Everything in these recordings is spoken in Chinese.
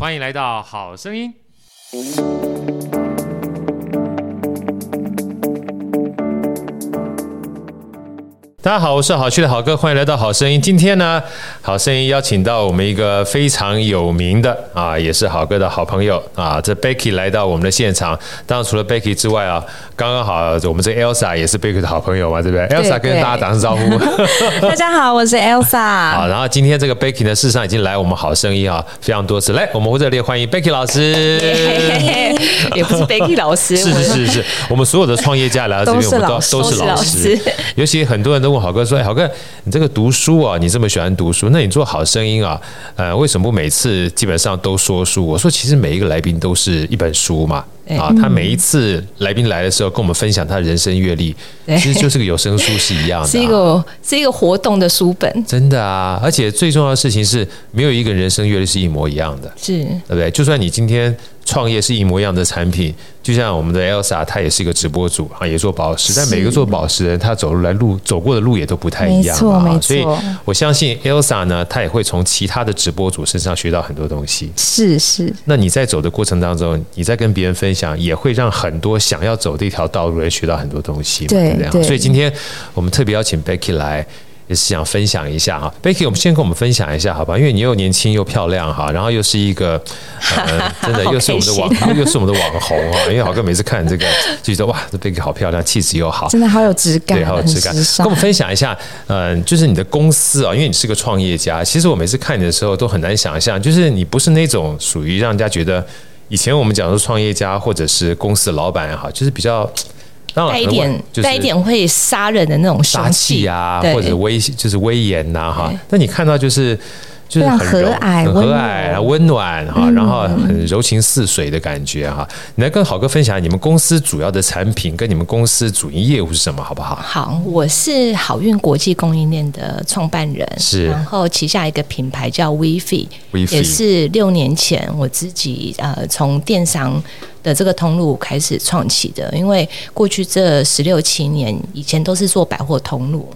欢迎来到好声音。大家好，我是好趣的好哥，欢迎来到好声音。今天呢，好声音邀请到我们一个非常有名的啊，也是好哥的好朋友啊，这 Becky 来到我们的现场。当然，除了 Becky 之外啊，刚刚好我们这 Elsa 也是 Becky 的好朋友嘛，对不对，对？Elsa 跟大家打声招呼。大家好，我是 Elsa。好，然后今天这个 Becky 呢，事实上已经来我们好声音啊非常多次。来，我们热烈欢迎 Becky 老师。也不是 Becky 老师，是是是是，我们所有的创业家来到这边，我们都都是老师。尤其很多人都。问好哥说：“哎，好哥，你这个读书啊，你这么喜欢读书，那你做好声音啊，呃，为什么不每次基本上都说书？我说，其实每一个来宾都是一本书嘛。”啊，他每一次来宾来的时候，跟我们分享他的人生阅历，其实就是个有声书是一样的，啊，是一个是一个活动的书本，真的啊！而且最重要的事情是，没有一个人生阅历是一模一样的，是对不对？就算你今天创业是一模一样的产品，就像我们的 Elsa，她也是一个直播主啊，也做宝石，但每个做宝石的人，他走路来路走过的路也都不太一样啊。所以我相信 Elsa 呢，她也会从其他的直播主身上学到很多东西。是是。那你在走的过程当中，你在跟别人分享。也会让很多想要走这条道路的人学到很多东西，对，对，对。所以今天我们特别邀请 Becky 来，也是想分享一下哈。Becky，我们先跟我们分享一下，好吧？因为你又年轻又漂亮哈，然后又是一个，呃、真的又是我们的网，又是我们的网红哈。因为好哥每次看这个，就觉得哇，这 Becky 好漂亮，气质又好，真的好有质感，对，好有质感。跟我们分享一下，嗯、呃，就是你的公司啊，因为你是个创业家。其实我每次看你的时候都很难想象，就是你不是那种属于让人家觉得。以前我们讲说创业家或者是公司的老板也好，就是比较带一点带一点会杀人的那种杀气啊，或者威就是威严呐哈。那你看到就是。就是很柔和蔼、很和蔼、温暖哈，然后很柔情似水的感觉哈。你来跟好哥分享你们公司主要的产品跟你们公司主营业务是什么，好不好？好，我是好运国际供应链的创办人，是，然后旗下一个品牌叫 WeFi，也是六年前我自己呃从电商的这个通路开始创起的，因为过去这十六七年以前都是做百货通路，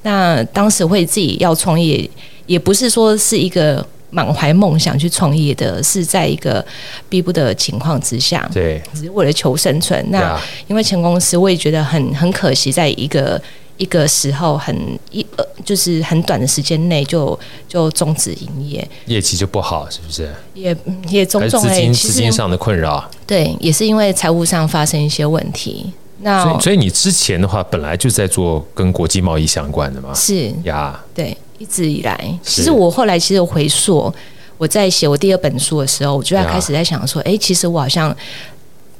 那当时会自己要创业。也不是说是一个满怀梦想去创业的，是在一个逼不得的情况之下，对，只是为了求生存。那因为前公司，我也觉得很很可惜，在一个一个时候很一呃，就是很短的时间内就就终止营业，业绩就不好，是不是？也也种种哎，资金上的困扰，对，也是因为财务上发生一些问题。那所以，所以你之前的话，本来就在做跟国际贸易相关的嘛？是呀，对。一直以来，其实我后来其实回溯，我在写我第二本书的时候，我就在开始在想说，哎，其实我好像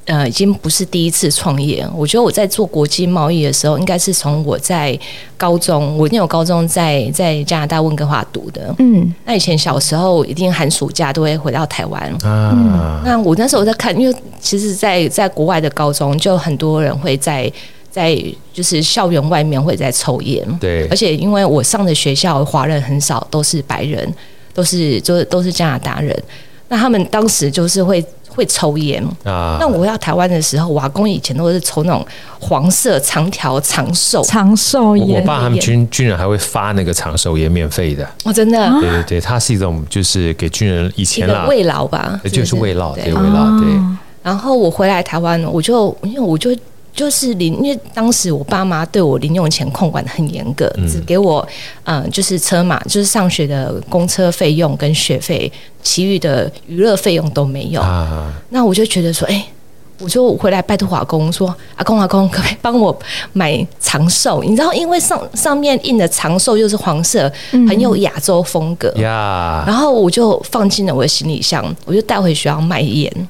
呃已经不是第一次创业。我觉得我在做国际贸易的时候，应该是从我在高中，我因为我高中在在加拿大温哥华读的，嗯，那以前小时候一定寒暑假都会回到台湾啊、嗯。那我那时候在看，因为其实在，在在国外的高中，就很多人会在。在就是校园外面会在抽烟，对，而且因为我上的学校华人很少，都是白人，都是就是都是加拿大人，那他们当时就是会会抽烟。啊。那我回到台湾的时候，我阿公以前都是抽那种黄色长条长寿。长寿烟。我爸他们军军人还会发那个长寿烟免费的。哦，真的，对对对，它是一种就是给军人以前啦。慰劳吧，就是慰劳，对慰劳对。然后我回来台湾，我就因为我就。就是零，因为当时我爸妈对我零用钱控管的很严格，只给我嗯，就是车马，就是上学的公车费用跟学费，其余的娱乐费用都没有。那我就觉得说，哎，我就回来拜托阿公说，阿公阿公，可不可以帮我买长寿？你知道，因为上上面印的长寿又是黄色，很有亚洲风格。然后我就放进了我的行李箱，我就带回学校卖烟。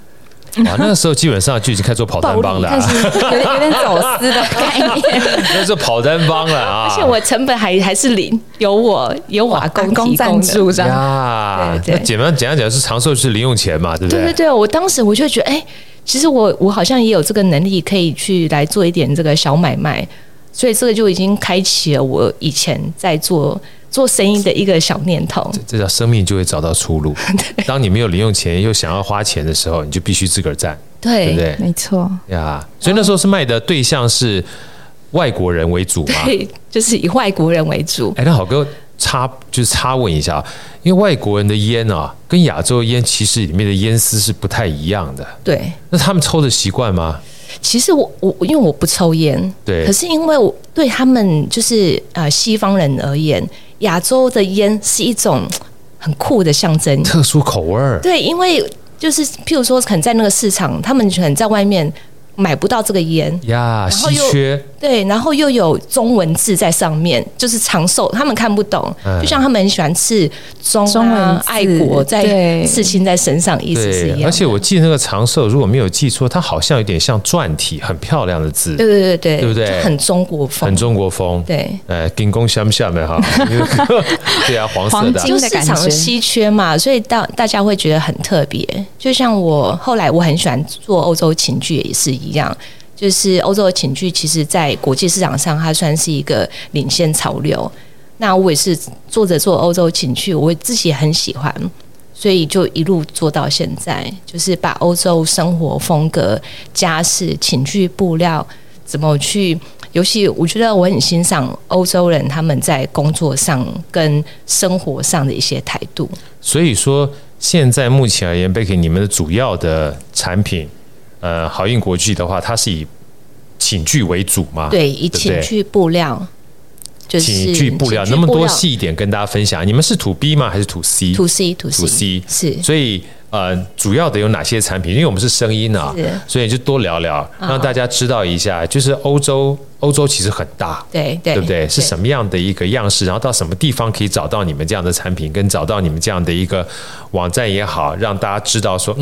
啊，那个时候基本上就已经开始做跑单帮了，有点有点走私的概念。那是跑单帮了啊！而且我成本还还是零，有我有我阿公赞助这样。呀，对，简单简单讲是长寿是零用钱嘛，对不对？对对对，我当时我就觉得，哎，其实我我好像也有这个能力，可以去来做一点这个小买卖，所以这个就已经开启了我以前在做。做生意的一个小念头，这叫生命就会找到出路。当你没有零用钱又想要花钱的时候，你就必须自个儿赚，对，对不对？没错呀。所以那时候是卖的对象是外国人为主嘛？对，就是以外国人为主。哎，那好哥，插就是插问一下，因为外国人的烟啊，跟亚洲烟其实里面的烟丝是不太一样的。对，那他们抽的习惯吗？其实我我因为我不抽烟，对，可是因为我对他们就是呃西方人而言，亚洲的烟是一种很酷的象征，特殊口味儿。对，因为就是譬如说，可能在那个市场，他们可能在外面。买不到这个烟呀，稀缺。对，然后又有中文字在上面，就是长寿，他们看不懂。就像他们很喜欢刺中啊，爱国在刺青在身上，意思是一样。而且我记得那个长寿，如果没有记错，它好像有点像篆体，很漂亮的字。对对对对，对不对？很中国风，很中国风。对，呃，金光闪闪的哈。对啊，黄色的，就市场稀缺嘛，所以大大家会觉得很特别。就像我后来我很喜欢做欧洲琴具，也是一一样。就是欧洲的寝具，其实，在国际市场上，它算是一个领先潮流。那我也是做着做欧洲寝具，我自己很喜欢，所以就一路做到现在。就是把欧洲生活风格、家饰、寝具、布料怎么去，尤其我觉得我很欣赏欧洲人他们在工作上跟生活上的一些态度。所以说，现在目前而言贝克你们的主要的产品。呃，好运国际的话，它是以寝具为主嘛？对，以寝具布料，就是寝具布料，能不能多细一点跟大家分享？你们是 to B 吗？还是 to C？to C，to C，, to C 是。所以呃，主要的有哪些产品？因为我们是声音啊，所以就多聊聊，让大家知道一下。就是欧洲，欧洲其实很大，对对，对不对？是什么样的一个样式？然后到什么地方可以找到你们这样的产品？跟找到你们这样的一个网站也好，让大家知道说。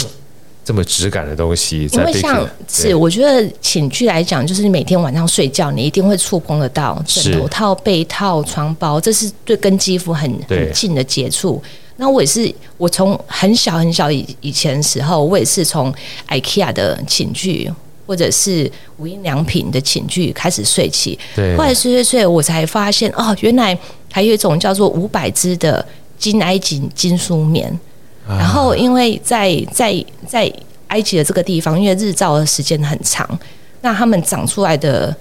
嗯这么质感的东西，因为像是我觉得寝具来讲，就是你每天晚上睡觉，你一定会触碰得到枕头套、被套、床包，这是对跟肌肤很很近的接触。那我也是，我从很小很小以以前的时候，我也是从 IKEA 的寝具或者是无印良品的寝具开始睡起。对，后来睡睡睡，我才发现哦，原来还有一种叫做五百支的金埃及金梳棉。然后，因为在在在埃及的这个地方，因为日照的时间很长，那他们长出来的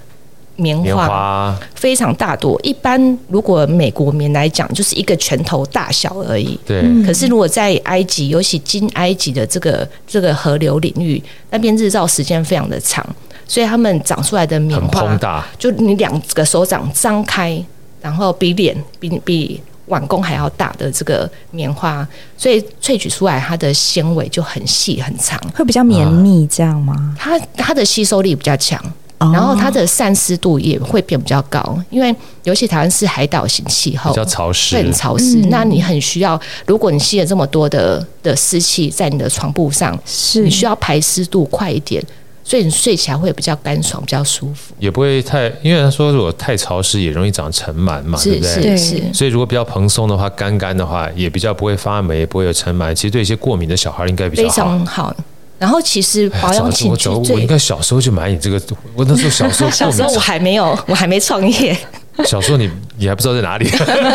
棉花非常大朵。一般如果美国棉来讲，就是一个拳头大小而已。对。可是如果在埃及，尤其金埃及的这个这个河流领域，那边日照时间非常的长，所以他们长出来的棉花，就你两个手掌张开，然后比脸比比。碗公还要大的这个棉花，所以萃取出来它的纤维就很细很长，会比较绵密，这样吗？它它的吸收力比较强，然后它的散湿度也会变比较高，因为尤其台湾是海岛型气候，比较潮湿，会很潮湿。那你很需要，如果你吸了这么多的的湿气在你的床铺上，是你需要排湿度快一点。所以你睡起来会比较干爽，比较舒服，也不会太，因为他说如果太潮湿也容易长尘螨嘛，对不对？是是。所以如果比较蓬松的话，干干的话也比较不会发霉，也不会有尘螨。其实对一些过敏的小孩应该比较好。非常好。然后其实保养寝具，我应该小时候就买你这个。我那时候小时候，小时候我还没有，我还没创业。小时候你你还不知道在哪里，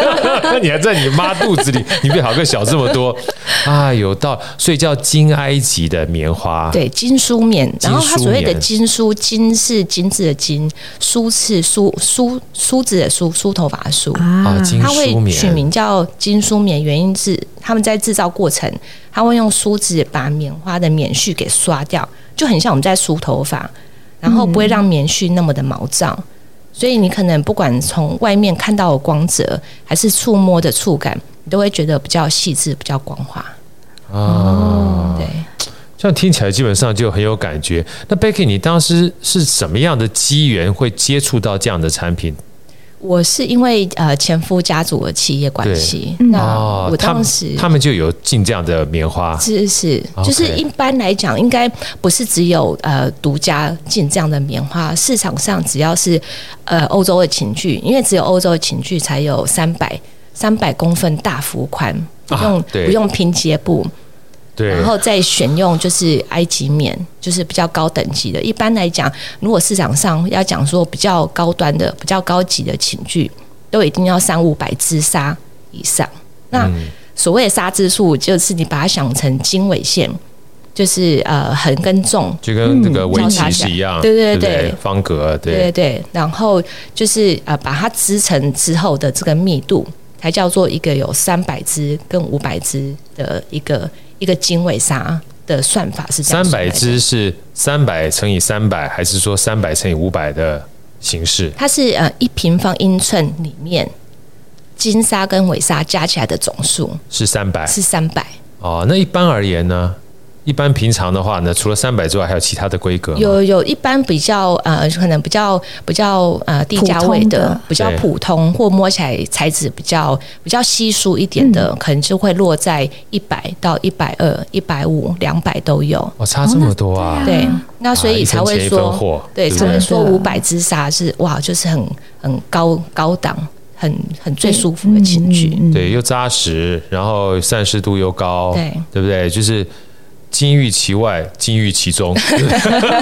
你还在你妈肚子里，你比好哥小这么多啊！有到睡觉金埃及的棉花，对，金梳棉。然后它所谓的金梳，金是金字的金，梳是梳梳梳子的梳，梳头发的梳啊。金梳棉，它会取名叫金梳棉，原因是他们在制造过程，他会用梳子把棉花的棉絮给刷掉，就很像我们在梳头发，然后不会让棉絮那么的毛躁。所以你可能不管从外面看到的光泽，还是触摸的触感，你都会觉得比较细致、比较光滑。哦，对，这样听起来基本上就很有感觉。那 Becky，你当时是什么样的机缘会接触到这样的产品？我是因为呃前夫家族的企业关系，那我当时他们就有进这样的棉花，是是，就是一般来讲，应该不是只有呃独家进这样的棉花，市场上只要是呃欧洲的寝具，因为只有欧洲的寝具才有三百三百公分大幅宽，不用不用拼接布。对，然后再选用就是埃及棉，就是比较高等级的。一般来讲，如果市场上要讲说比较高端的、比较高级的寝具，都一定要三五百支纱以上。那所谓的纱支数，就是你把它想成经纬线，就是呃横跟纵，就跟这个围棋是一样，对对对，对，方格，对对对。然后就是呃把它织成之后的这个密度。才叫做一个有三百只跟五百只的一个一个经纬沙的算法是。三百只是三百乘以三百，还是说三百乘以五百的形式？它是呃一平方英寸里面金沙跟尾沙加起来的总数是三百，是三百。哦，那一般而言呢？一般平常的话呢，除了三百之外，还有其他的规格吗？有有一般比较呃，可能比较比较呃低价位的，的比较普通或摸起来材质比较比较稀疏一点的，嗯、可能就会落在一百到一百二、一百五、两百都有。哦，差这么多啊！对，那所以才会说，啊、对，才会说五百支纱是哇，就是很很高高档，很很最舒服的情趣。对，嗯嗯、对，又扎实，然后散湿度又高，对，对不对？就是。金玉其外，金玉其中，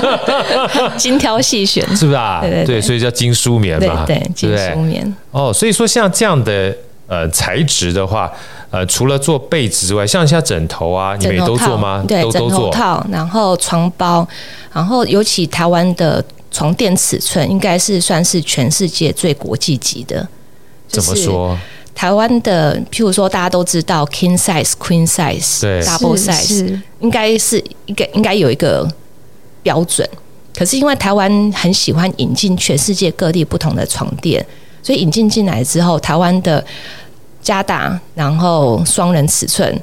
精挑细选，是不是啊？对，对，对，对，所以叫金梳棉嘛，对，对，金梳棉。哦，所以说像这样的呃材质的话，呃，除了做被子之外，像像枕头啊，你们也都做吗？对，都都做。枕头套，然后床包，然后尤其台湾的床垫尺寸，应该是算是全世界最国际级的。就是、怎么说？台湾的，譬如说大家都知道 king size、queen size、double size，应该是一个应该有一个标准。可是因为台湾很喜欢引进全世界各地不同的床垫，所以引进进来之后，台湾的加大，然后双人尺寸。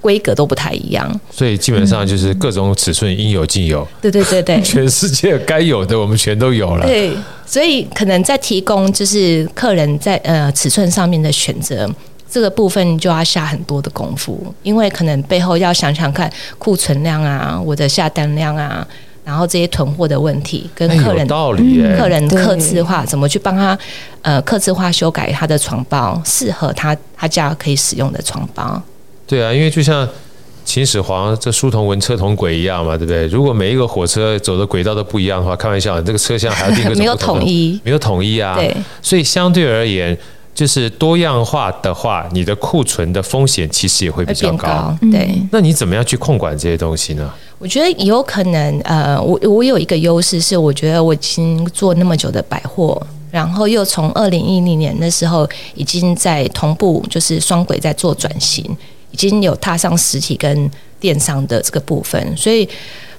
规格都不太一样，所以基本上就是各种尺寸应有尽有。对对对对，全世界该有的我们全都有了。对，所以可能在提供就是客人在呃尺寸上面的选择这个部分就要下很多的功夫，因为可能背后要想想看库存量啊，我的下单量啊，然后这些囤货的问题跟客人道理，客人客制化怎么去帮他呃客制化修改他的床包，适合他他家可以使用的床包。对啊，因为就像秦始皇这书同文车同轨一样嘛，对不对？如果每一个火车走的轨道都不一样的话，开玩笑，这个车厢还要定个 没有统一，没有统一啊。对，所以相对而言，就是多样化的话，你的库存的风险其实也会比较高。高对，那你怎么样去控管这些东西呢？我觉得有可能，呃，我我有一个优势是，我觉得我已经做那么久的百货，然后又从二零一零年的时候已经在同步，就是双轨在做转型。已经有踏上实体跟电商的这个部分，所以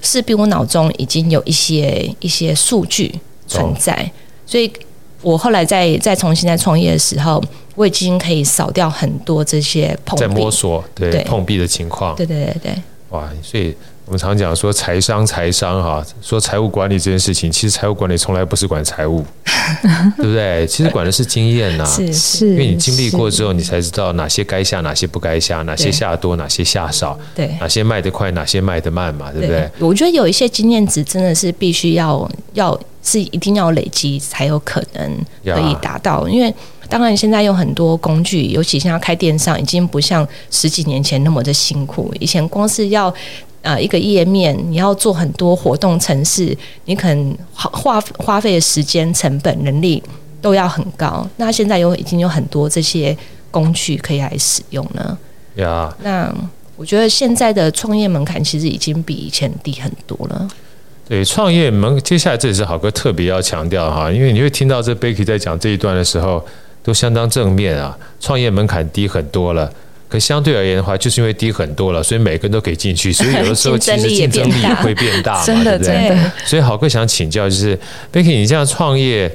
势必我脑中已经有一些一些数据存在，哦、所以我后来再再重新再创业的时候，我已经可以扫掉很多这些碰壁，在摸索对，对。碰壁的情况，对对对对，哇，所以。我们常讲说财商财商哈，说财务管理这件事情，其实财务管理从来不是管财务，对不对？其实管的是经验呐，是是，因为你经历过之后，你才知道哪些该下，哪些不该下，哪些下多，哪些下少，对，哪些卖得快，哪些卖得慢嘛，对不对？我觉得有一些经验值真的是必须要要是一定要累积才有可能可以达到，因为当然现在有很多工具，尤其现在开电商已经不像十几年前那么的辛苦，以前光是要。呃，一个页面你要做很多活动程式，你可能花花花费的时间、成本、人力都要很高。那现在有已经有很多这些工具可以来使用了。呀那我觉得现在的创业门槛其实已经比以前低很多了。对，创业门接下来这也是好哥特别要强调哈，因为你会听到这 Becky 在讲这一段的时候都相当正面啊，创业门槛低很多了。可相对而言的话，就是因为低很多了，所以每个人都可以进去，所以 有的时候其实竞争力也会变大嘛，真的，对不对？真的。所以好哥想请教，就是 Becky，你这样创业，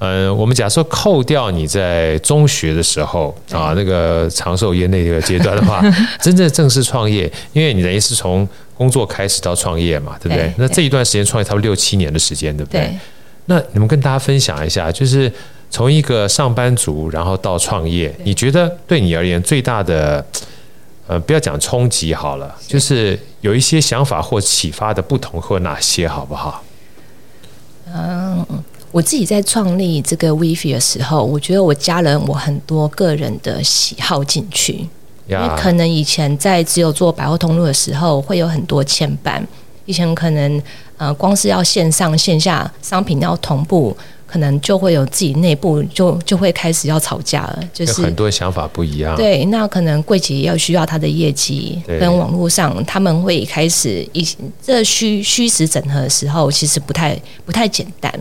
嗯、呃，我们假设扣掉你在中学的时候啊，那个长寿业那个阶段的话，真正正式创业，因为你等于是从工作开始到创业嘛，对不对？对那这一段时间创业差不多六七年的时间，对不对？对那你们跟大家分享一下，就是。从一个上班族，然后到创业，你觉得对你而言最大的，呃，不要讲冲击好了，就是有一些想法或启发的不同或哪些，好不好？嗯，我自己在创立这个 OUIFIE 的时候，我觉得我加了我很多个人的喜好进去，因为可能以前在只有做百货通路的时候，会有很多牵绊，以前可能呃，光是要线上线下商品要同步。可能就会有自己内部就就会开始要吵架了，就是很多想法不一样。对，那可能柜姐要需要他的业绩，跟网络上他们会开始一这虚虚实整合的时候，其实不太不太简单。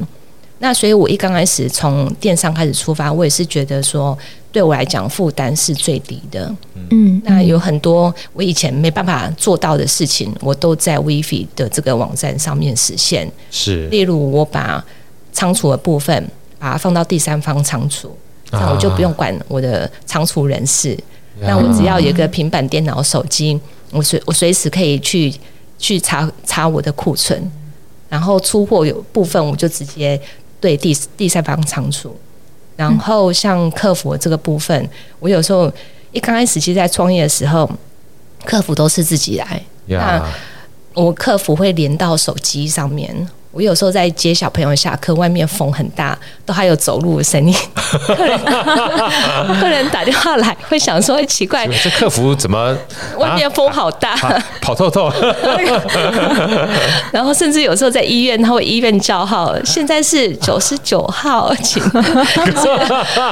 那所以我一刚开始从电商开始出发，我也是觉得说对我来讲负担是最低的。嗯，那有很多我以前没办法做到的事情，我都在 Weavy 的这个网站上面实现。是，例如我把仓储的部分把它放到第三方仓储，那我就不用管我的仓储人事。啊、那我只要有一个平板电脑、手机，我随我随时可以去去查查我的库存，然后出货有部分我就直接对第第三方仓储。然后像客服这个部分，我有时候一刚开始其实在创业的时候，客服都是自己来，那我客服会连到手机上面。我有时候在接小朋友下课，外面风很大，都还有走路的声音。客 人 客人打电话来，会想说奇怪，这客服怎么 外面风好大，啊、跑透透。然后甚至有时候在医院，他会医院叫号，现在是九十九号，请。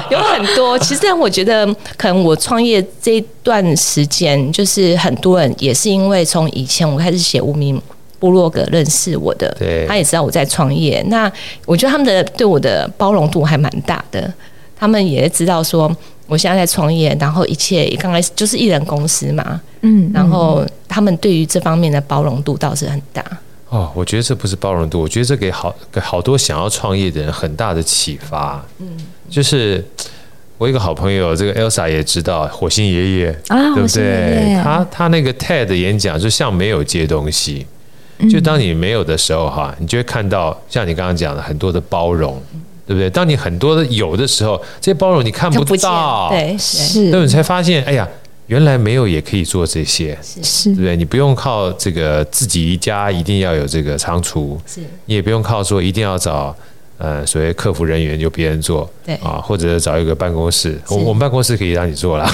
有很多，其实我觉得，可能我创业这一段时间，就是很多人也是因为从以前我开始写无名。部落格认识我的，对他也知道我在创业。那我觉得他们的对我的包容度还蛮大的，他们也知道说我现在在创业，然后一切刚开始就是一人公司嘛，嗯，然后他们对于这方面的包容度倒是很大。哦，我觉得这不是包容度，我觉得这给好给好多想要创业的人很大的启发。嗯，就是我一个好朋友，这个 Elsa 也知道火星爷爷啊，对不对？他他那个 TED 演讲就像没有接东西。就当你没有的时候，哈，你就会看到像你刚刚讲的很多的包容，对不对？当你很多的有的时候，这些包容你看不到，对，是，那，你才发现，哎呀，原来没有也可以做这些，是，对不对？你不用靠这个自己一家一定要有这个仓储，是，你也不用靠说一定要找呃所谓客服人员由别人做，对。啊，或者找一个办公室，我我们办公室可以让你做了，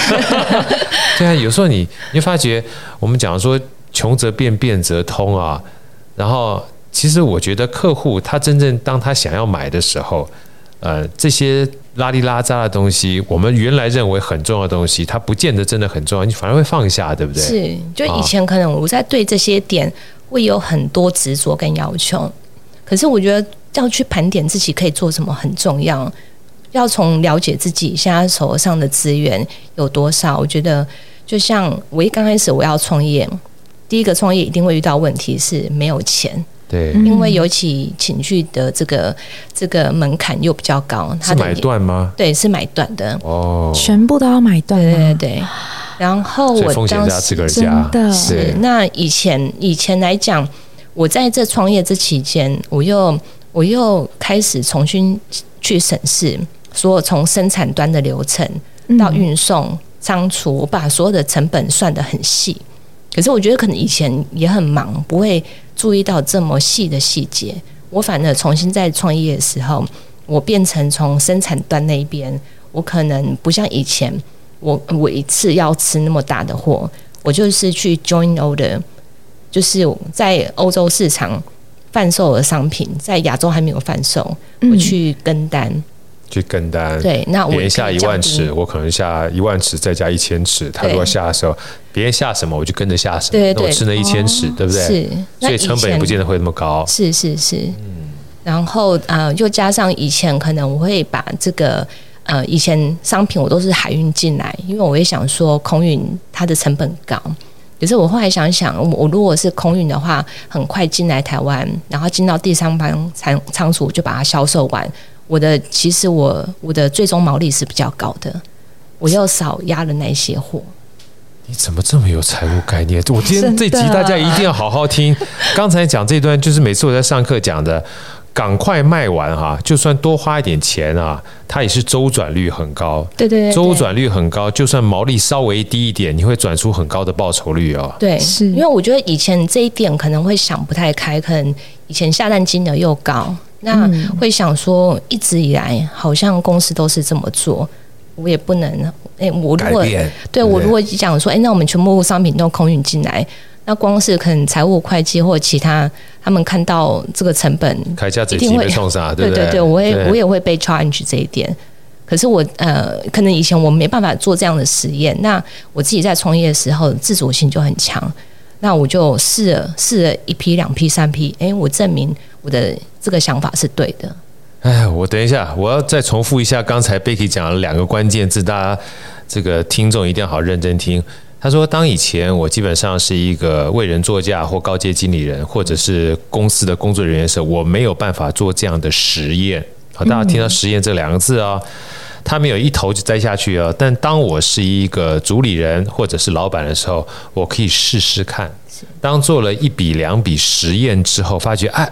对啊，有时候你你发觉我们讲说。穷则变，变则通啊。然后，其实我觉得客户他真正当他想要买的时候，呃，这些拉里拉扎的东西，我们原来认为很重要的东西，它不见得真的很重要，你反而会放下，对不对？是，就以前可能我在对这些点会有很多执着跟要求，可是我觉得要去盘点自己可以做什么很重要，要从了解自己现在手上的资源有多少。我觉得，就像我一刚开始我要创业。第一个创业一定会遇到问题是没有钱，对，因为尤其请剧的这个这个门槛又比较高，是买断吗？对，是买断的。哦，全部都要买断，对对对。然后我当时真的。是那以前以前来讲，我在这创业这期间，我又我又开始重新去审视，所有从生产端的流程到运送仓储，我把所有的成本算得很细。可是我觉得可能以前也很忙，不会注意到这么细的细节。我反而重新在创业的时候，我变成从生产端那边，我可能不像以前，我我一次要吃那么大的货，我就是去 join order，就是在欧洲市场贩售的商品，在亚洲还没有贩售，我去跟单。去跟单，对，那我别人下一万尺，我可能下一万尺再加一千尺。他如果下的时候，别人下什么，我就跟着下什么。对对，我吃那一千尺，对不对？是，所以成本也不见得会那么高。是是是，嗯。然后呃，又加上以前可能我会把这个呃，以前商品我都是海运进来，因为我也想说空运它的成本高。可是我后来想想，我如果是空运的话，很快进来台湾，然后进到第三方仓仓储，就把它销售完。我的其实我我的最终毛利是比较高的，我又少压了那些货。你怎么这么有财务概念？我今天这集大家一定要好好听。刚才讲这段就是每次我在上课讲的，赶快卖完哈，就算多花一点钱啊，它也是周转率很高。对对对，周转率很高，就算毛利稍微低一点，你会转出很高的报酬率哦。对，是因为我觉得以前这一点可能会想不太开，可能以前下单金额又高。那会想说，一直以来好像公司都是这么做，我也不能。哎、欸，我如果对我如果讲说，哎、欸，那我们全部商品都空运进来，那光是可能财务会计或其他，他们看到这个成本，开价一定会冲上，对对对，我也我也会被 challenge 这一点。可是我呃，可能以前我没办法做这样的实验。那我自己在创业的时候，自主性就很强。那我就试了试了一批、两批、三批，哎、欸，我证明我的这个想法是对的。哎，我等一下，我要再重复一下刚才 Becky 讲了两个关键字，大家这个听众一定要好认真听。他说：“当以前我基本上是一个为人作嫁或高阶经理人，或者是公司的工作人员的时候，我没有办法做这样的实验。好，大家听到‘实验’这两个字啊，他没有一头就栽下去啊。但当我是一个主理人或者是老板的时候，我可以试试看。当做了一笔两笔实验之后，发觉哎，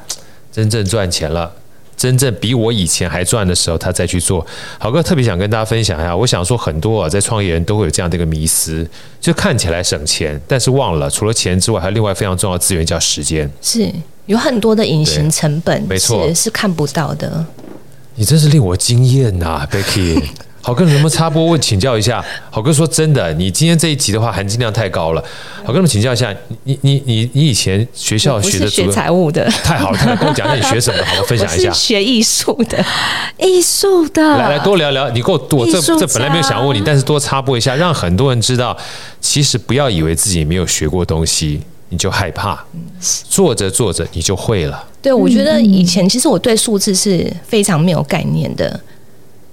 真正赚钱了。”真正比我以前还赚的时候，他再去做。郝哥特别想跟大家分享一下，我想说很多啊，在创业人都会有这样的一个迷思，就看起来省钱，但是忘了除了钱之外，还有另外非常重要的资源叫时间，是有很多的隐形成本，没错，是看不到的。你真是令我惊艳呐，Becky。郝哥，能不能插播问请教一下？好哥说真的，你今天这一集的话含金量太高了。好哥，我们请教一下，你你你你以前学校学的学财务的，太好了，太好，跟我讲讲你学什么，好，我分享一下。学艺术的，艺术的，来来多聊聊。你给我多这这本来没有想问你，但是多插播一下，让很多人知道，其实不要以为自己没有学过东西，你就害怕，做着做着你就会了。对，我觉得以前其实我对数字是非常没有概念的。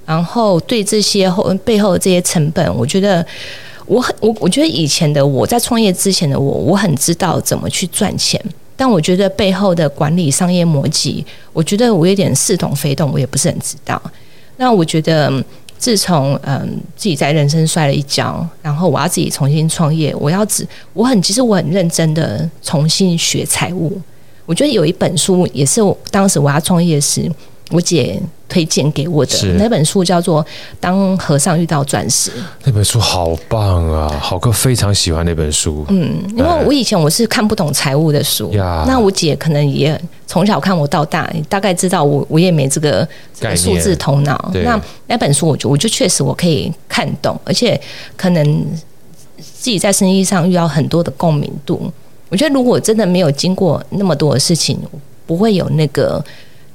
然后对这些后背后的这些成本，我觉得我很我我觉得以前的我在创业之前的我，我很知道怎么去赚钱，但我觉得背后的管理商业逻辑，我觉得我有点似懂非懂，我也不是很知道。那我觉得自从嗯自己在人生摔了一跤，然后我要自己重新创业，我要只我很其实我很认真的重新学财务。我觉得有一本书也是我当时我要创业时。我姐推荐给我的那本书叫做《当和尚遇到钻石》。那本书好棒啊，好哥非常喜欢那本书。嗯，因为我以前我是看不懂财务的书，那我姐可能也从小看我到大，大概知道我我也没这个数字头脑。那那本书我就我就确实我可以看懂，而且可能自己在生意上遇到很多的共鸣度。我觉得如果真的没有经过那么多的事情，不会有那个。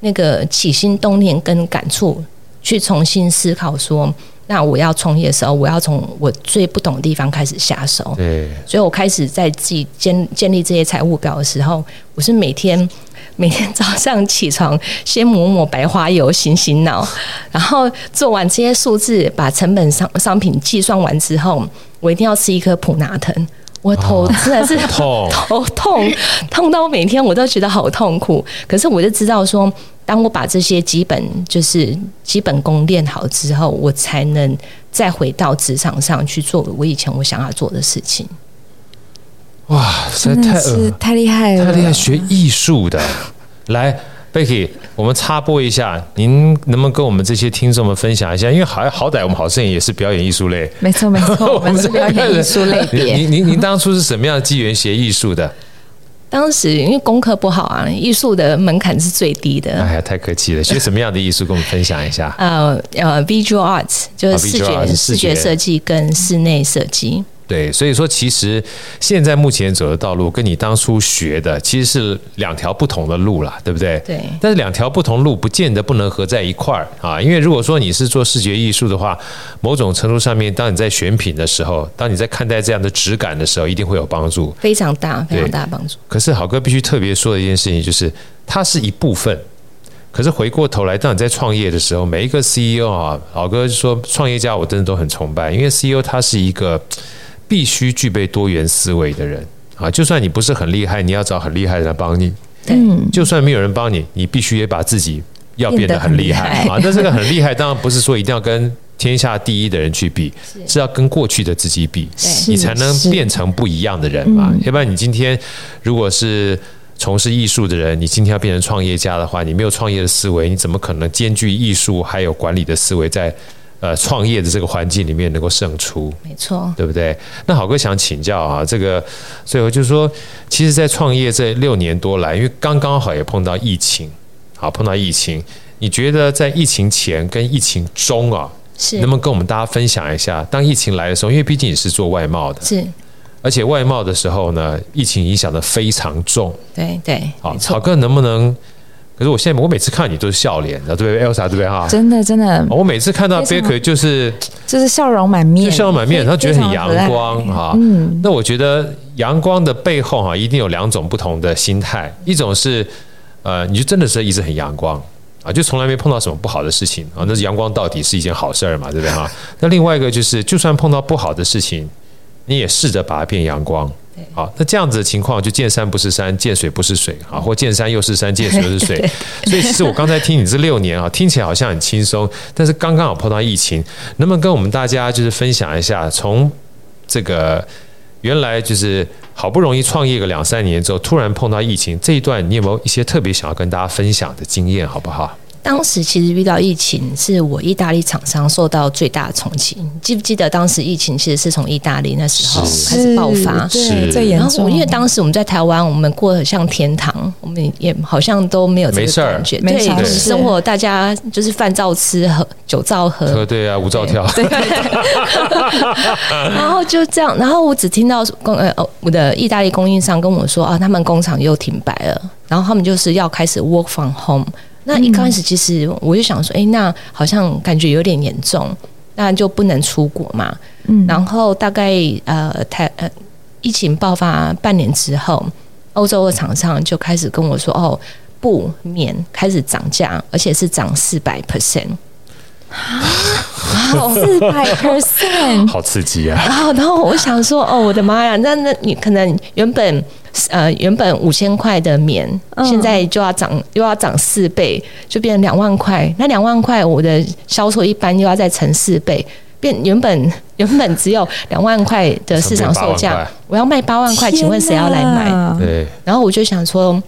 那个起心动念跟感触，去重新思考说，那我要创业的时候，我要从我最不懂的地方开始下手。对，所以我开始在自己建建立这些财务表的时候，我是每天每天早上起床，先抹抹白花油，醒醒脑，然后做完这些数字，把成本商商品计算完之后，我一定要吃一颗普拿疼。我头真的是痛头痛，痛到每天我都觉得好痛苦。可是我就知道说，当我把这些基本就是基本功练好之后，我才能再回到职场上去做我以前我想要做的事情。哇，实在太是太厉害了，太厉害！学艺术的来。Becky，我们插播一下，您能不能跟我们这些听众们分享一下？因为好好歹我们好声音也是表演艺术类，没错没错，我们是表演艺术类别。您您您当初是什么样的机缘学艺术的？当时因为功课不好啊，艺术的门槛是最低的。哎呀，太客气了。学什么样的艺术，跟我们分享一下？呃呃，Visual Arts 就是视觉视觉设计跟室内设计。对，所以说其实现在目前走的道路跟你当初学的其实是两条不同的路啦，对不对？对。但是两条不同路不见得不能合在一块儿啊，因为如果说你是做视觉艺术的话，某种程度上面，当你在选品的时候，当你在看待这样的质感的时候，一定会有帮助，非常大，非常大的帮助。可是好哥必须特别说的一件事情就是，它是一部分。可是回过头来，当你在创业的时候，每一个 CEO 啊，老哥说创业家我真的都很崇拜，因为 CEO 他是一个。必须具备多元思维的人啊！就算你不是很厉害，你要找很厉害的人帮你。嗯，就算没有人帮你，你必须也把自己要变得很厉害啊！那这个很厉害，当然不是说一定要跟天下第一的人去比，是要跟过去的自己比，你才能变成不一样的人嘛。要不然你今天如果是从事艺术的人，你今天要变成创业家的话，你没有创业的思维，你怎么可能兼具艺术还有管理的思维在？呃，创业的这个环境里面能够胜出，没错，对不对？那好哥想请教啊，这个最后就是说，其实，在创业这六年多来，因为刚刚好也碰到疫情，好碰到疫情，你觉得在疫情前跟疫情中啊，是。能不能跟我们大家分享一下，当疫情来的时候，因为毕竟你是做外贸的，是，而且外贸的时候呢，疫情影响的非常重，对对，好，郝哥能不能？可是我现在我每次看你都是笑脸，对不对？Elsa 对不对哈？真的真的，我每次看到 Becky 就是就是笑容满面，就笑容满面，他觉得很阳光哈。嗯，那我觉得阳光的背后哈，一定有两种不同的心态，一种是呃，你就真的是一直很阳光，啊，就从来没碰到什么不好的事情啊，那是阳光到底是一件好事儿嘛，对不对哈？那另外一个就是，就算碰到不好的事情，你也试着把它变阳光。好，那这样子的情况就见山不是山，见水不是水啊，或见山又是山，见水又是水。所以其实我刚才听你这六年啊，听起来好像很轻松，但是刚刚好碰到疫情，能不能跟我们大家就是分享一下，从这个原来就是好不容易创业个两三年之后，突然碰到疫情这一段，你有没有一些特别想要跟大家分享的经验，好不好？当时其实遇到疫情，是我意大利厂商受到最大的冲击。记不记得当时疫情其实是从意大利那时候开始爆发，对，最严重。因为当时我们在台湾，我们过得像天堂，我们也好像都没有这个感觉。没事儿，对，生活大家就是饭照吃，喝酒照喝，对啊，舞照跳。对，然后就这样，然后我只听到供呃我的意大利供应商跟我说啊，他们工厂又停摆了，然后他们就是要开始 work from home。那一开始其实我就想说，哎，那好像感觉有点严重，那就不能出国嘛。嗯，然后大概呃台呃疫情爆发半年之后，欧洲的厂商就开始跟我说，哦，不免开始涨价，而且是涨四百 percent。四百 percent，好刺激啊！然后，然后我想说，哦，我的妈呀，那那你可能原本呃原本五千块的棉，现在就要涨，又要涨四倍，就变成两万块。那两万块，我的销售一般又要再乘四倍，变原本原本只有两万块的市场售价，我要卖八万块，请问谁要来买？对。然后我就想说。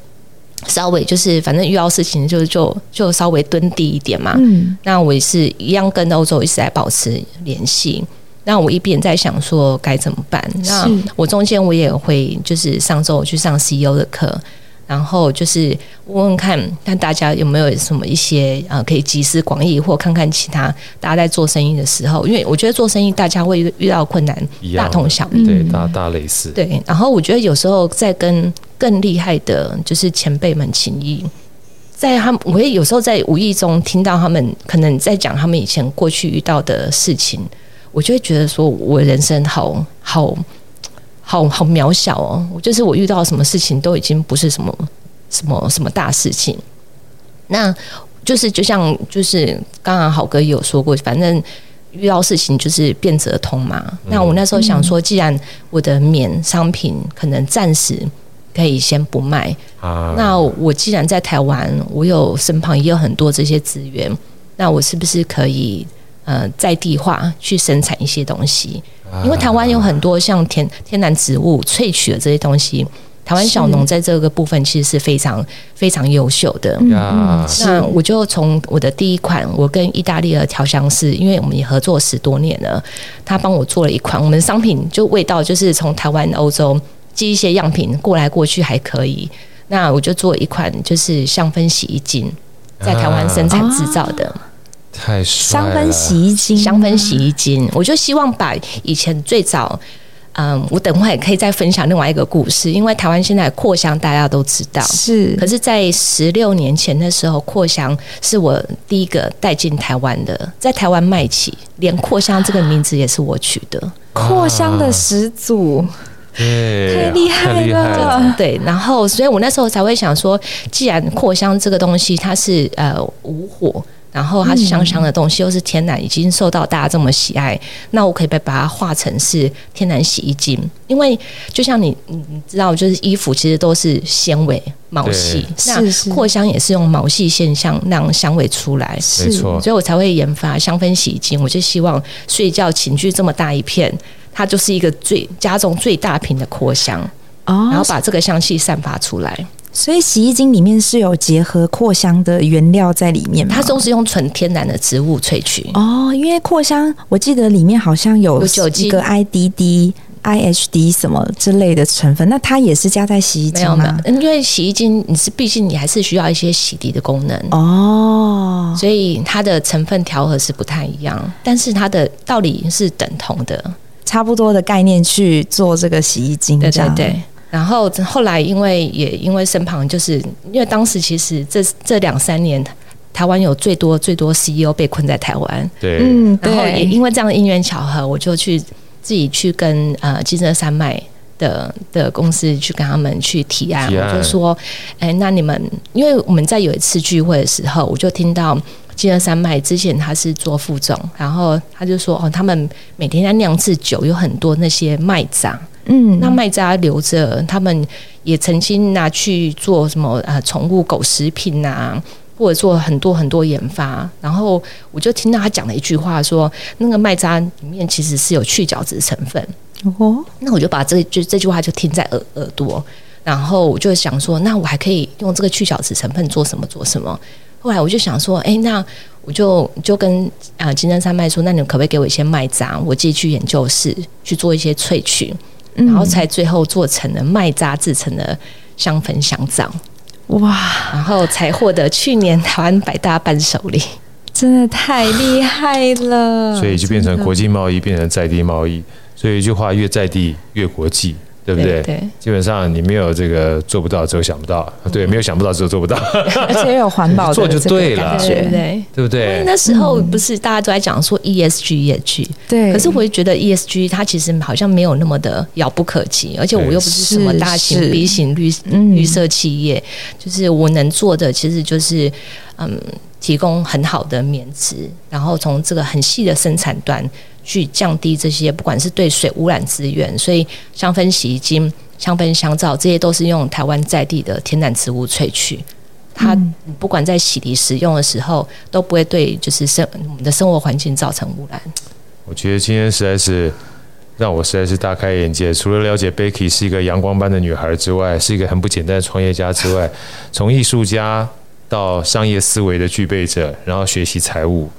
稍微就是，反正遇到事情就就就稍微蹲低一点嘛。嗯，那我也是一样跟欧洲一直在保持联系。那我一边在想说该怎么办。那我中间我也会就是上周我去上 CEO 的课。然后就是问问看，看大家有没有什么一些呃，可以集思广益，或看看其他大家在做生意的时候，因为我觉得做生意大家会遇到困难，大同小异，对，大大类似。对，然后我觉得有时候在跟更厉害的，就是前辈们情谊，在他们，我也有时候在无意中听到他们可能在讲他们以前过去遇到的事情，我就会觉得说，我人生好好。好好渺小哦，就是我遇到什么事情都已经不是什么什么什么大事情，那就是就像就是刚刚好哥有说过，反正遇到事情就是变则通嘛。那我那时候想说，既然我的免商品可能暂时可以先不卖，啊、那我既然在台湾，我有身旁也有很多这些资源，那我是不是可以呃在地化去生产一些东西？因为台湾有很多像天天然植物萃取的这些东西，台湾小农在这个部分其实是非常非常优秀的。嗯，那我就从我的第一款，我跟意大利的调香师，因为我们也合作十多年了，他帮我做了一款，我们的商品就味道就是从台湾、欧洲寄一些样品过来过去还可以。那我就做一款就是香氛洗衣精，在台湾生产制造的。太香氛洗衣精，香氛洗衣精，我就希望把以前最早，嗯，我等会也可以再分享另外一个故事，因为台湾现在扩香大家都知道，是，可是，在十六年前的时候，扩香是我第一个带进台湾的，在台湾卖起，连扩香这个名字也是我取的，扩香的始祖，对，太厉害了，对，然后，所以我那时候才会想说，既然扩香这个东西它是呃无火。然后它是香香的东西，又是天然，已经受到大家这么喜爱，那我可以把把它化成是天然洗衣精。因为就像你你知道，就是衣服其实都是纤维毛细，那扩香也是用毛细现象让香味出来，没错。所以我才会研发香氛洗衣精。我就希望睡觉寝具这么大一片，它就是一个最家中最大瓶的扩香，哦，然后把这个香气散发出来。所以洗衣精里面是有结合扩香的原料在里面吗？它都是用纯天然的植物萃取哦。因为扩香，我记得里面好像有有几个 IDD、IHD 什么之类的成分，那它也是加在洗衣精吗？没有没有，因为洗衣精你是毕竟你还是需要一些洗涤的功能哦，所以它的成分调和是不太一样，但是它的道理是等同的，差不多的概念去做这个洗衣精，对对对。然后后来，因为也因为身旁，就是因为当时其实这这两三年，台湾有最多最多 CEO 被困在台湾，对，嗯，然后也因为这样的因缘巧合，我就去自己去跟呃金色山脉的的公司去跟他们去提案，提案。我就说，哎、欸，那你们，因为我们在有一次聚会的时候，我就听到金 sơn 山脉之前他是做副总，然后他就说，哦，他们每天在酿制酒，有很多那些麦渣，嗯，那麦渣留着，他们也曾经拿去做什么呃宠物狗食品啊。或者做很多很多研发，然后我就听到他讲了一句话说，说那个麦渣里面其实是有去角质成分。哦，那我就把这就这句话就听在耳耳朵，然后我就想说，那我还可以用这个去角质成分做什么做什么？后来我就想说，哎，那我就就跟啊金针山脉说，那你们可不可以给我一些麦渣，我自己去研究室去做一些萃取，然后才最后做成了麦渣制成的香粉香皂。哇！然后才获得去年台湾百大伴手礼，真的太厉害了。所以就变成国际贸易，变成在地贸易。所以一句话，越在地越国际。对不对？对，基本上你没有这个做不到，只有想不到。对，没有想不到，只有做不到。而且有环保 做就对了，对对，对不对？那时候不是大家都在讲说 ESG，ESG，对。可是我就觉得 ESG 它其实好像没有那么的遥不可及，而且我又不是什么大型 B 型绿绿色企业，就是我能做的其实就是嗯，提供很好的棉质，然后从这个很细的生产端。去降低这些，不管是对水污染资源，所以香氛洗衣精、香氛香皂，这些都是用台湾在地的天然植物萃取。它不管在洗涤使用的时候，都不会对就是生我们的生活环境造成污染。我觉得今天实在是让我实在是大开眼界。除了了解 Becky 是一个阳光般的女孩之外，是一个很不简单的创业家之外，从艺术家到商业思维的具备者，然后学习财务，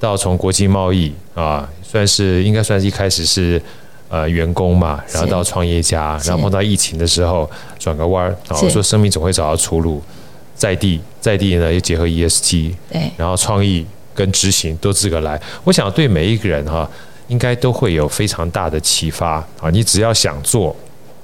到从国际贸易啊。算是应该算是一开始是呃员工嘛，然后到创业家，然后碰到疫情的时候转个弯儿，然后说生命总会找到出路，在地在地呢又结合 ESG，对，然后创意跟执行都自个来，我想对每一个人哈，应该都会有非常大的启发啊！你只要想做。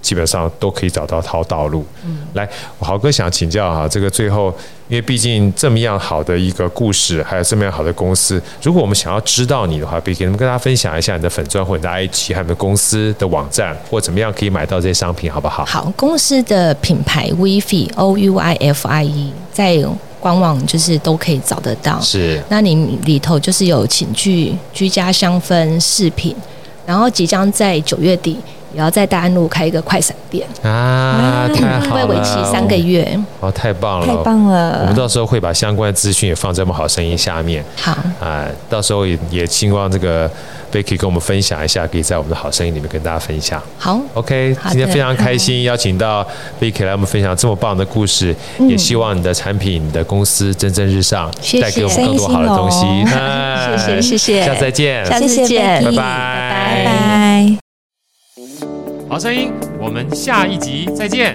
基本上都可以找到套道路。嗯，来，豪哥想请教哈，这个最后，因为毕竟这么样好的一个故事，还有这么样好的公司，如果我们想要知道你的话，可以跟大家分享一下你的粉钻或者你的 IG，还有你的公司的网站，或怎么样可以买到这些商品，好不好？好，公司的品牌 Ouifie O U I F I E 在官网就是都可以找得到。是，那你里头就是有寝具、居家香氛饰品，然后即将在九月底。也要在大安路开一个快闪店。啊！太好了，会为期三个月。哦，太棒了，太棒了！我们到时候会把相关的资讯也放在我们好声音下面。好。啊，到时候也也希望这个 Becky 跟我们分享一下，可以在我们的好声音里面跟大家分享。好，OK，今天非常开心邀请到 Becky 来我们分享这么棒的故事，也希望你的产品、你的公司蒸蒸日上，带给我们更多好的东西。谢谢，谢谢，下次再见，下次见，拜拜，拜拜。好声音，我们下一集再见。